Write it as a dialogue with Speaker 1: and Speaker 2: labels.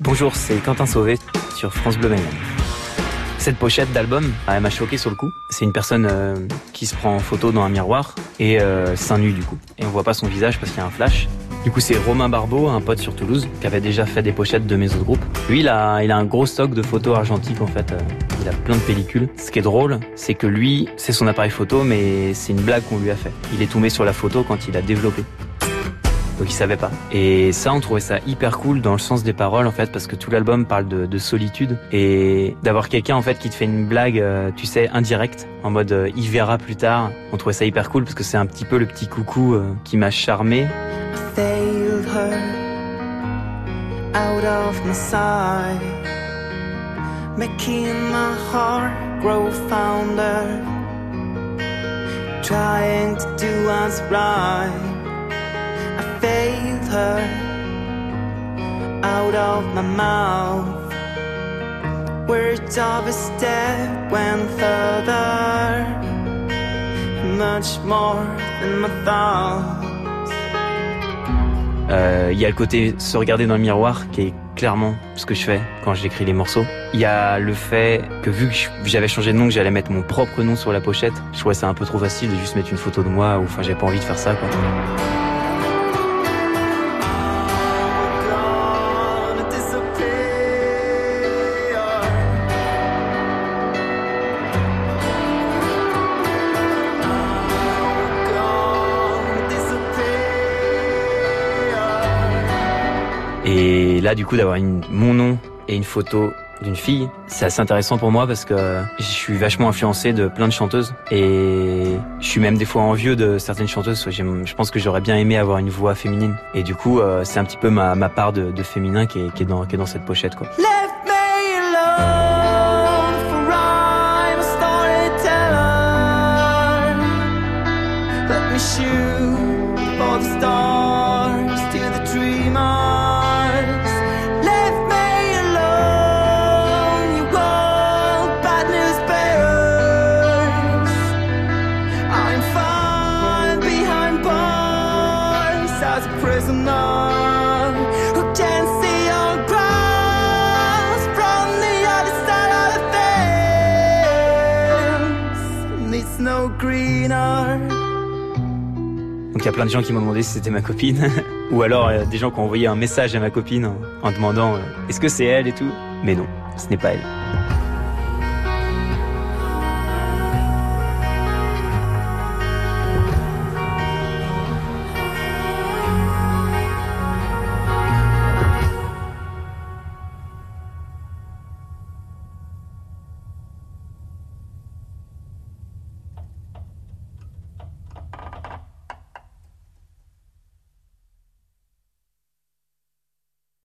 Speaker 1: Bonjour, c'est Quentin Sauvé sur France Bleu Mayenne. Cette pochette d'album, elle m'a choqué sur le coup. C'est une personne euh, qui se prend en photo dans un miroir et euh, seins nu du coup. Et on voit pas son visage parce qu'il y a un flash. Du coup, c'est Romain Barbeau, un pote sur Toulouse, qui avait déjà fait des pochettes de mes autres groupes. Lui, il a, il a un gros stock de photos argentiques en fait. Euh, il a plein de pellicules. Ce qui est drôle, c'est que lui, c'est son appareil photo, mais c'est une blague qu'on lui a fait. Il est tombé sur la photo quand il a développé donc il savait pas. Et ça, on trouvait ça hyper cool dans le sens des paroles en fait, parce que tout l'album parle de, de, solitude et d'avoir quelqu'un en fait qui te fait une blague, euh, tu sais, indirecte, en mode euh, il verra plus tard. On trouvait ça hyper cool parce que c'est un petit peu le petit coucou euh, qui m'a charmé. Trying to do right. Failed her out of my mouth. Words of a step went further, much more than my thoughts. Euh, il y a le côté se regarder dans le miroir qui est clairement ce que je fais quand j'écris les morceaux. Il y a le fait que vu que j'avais changé de nom, que j'allais mettre mon propre nom sur la pochette, je trouvais ça un peu trop facile de juste mettre une photo de moi ou enfin j'avais pas envie de faire ça quoi. Et là, du coup, d'avoir mon nom et une photo d'une fille, c'est assez intéressant pour moi parce que je suis vachement influencé de plein de chanteuses et je suis même des fois envieux de certaines chanteuses. Je pense que j'aurais bien aimé avoir une voix féminine et du coup, euh, c'est un petit peu ma, part de, féminin qui est, dans, qui est dans cette pochette, quoi. Donc il y a plein de gens qui m'ont demandé si c'était ma copine, ou alors euh, des gens qui ont envoyé un message à ma copine en, demandant euh, est-ce que c'est elle et tout. Mais non, ce n'est pas elle.